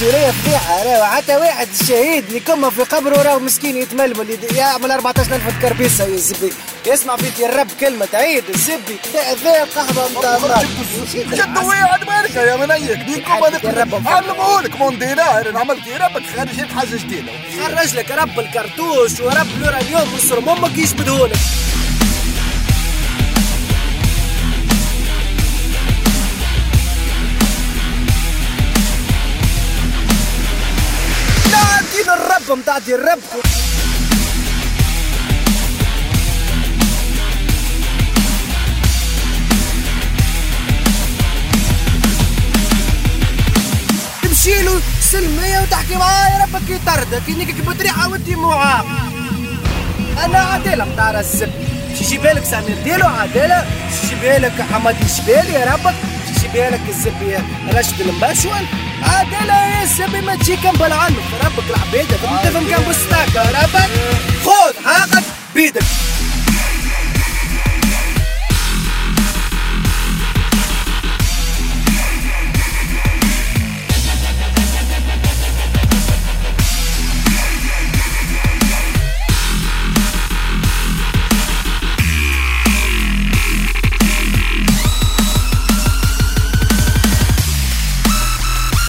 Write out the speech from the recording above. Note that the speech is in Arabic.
شريه فضيحة. راهو حتى واحد شهيد اللي كما في قبره راهو مسكين يتململ. يعمل 14000 كربيسة يا زبي. يسمع فيك يا رب كلمة عيد الزبي. ذا القهوه نتاع جد واحد مالك يا منيك؟ ديكم هذيك علمهولك موندينار. عملت يا ربك خارج حاجة جديدة. خرج لك رب الكرتوش ورب اليوم. وصر أمك يشبدهولك الرب متاعتي الرب. تمشي له سلمية وتحكي معاه يا ربك يطردك انك بطريقة وانت معاق أنا عدالة متاع الزب شي بالك سامير ديلو عدالة شي بالك حمد الشبالي يا ربك شي الزب رشد المشول عدالة يا سبي ما تجي كمبل عنه ربك العبيدة تفهم كم بستاكة ربك. خذ حقك بيدك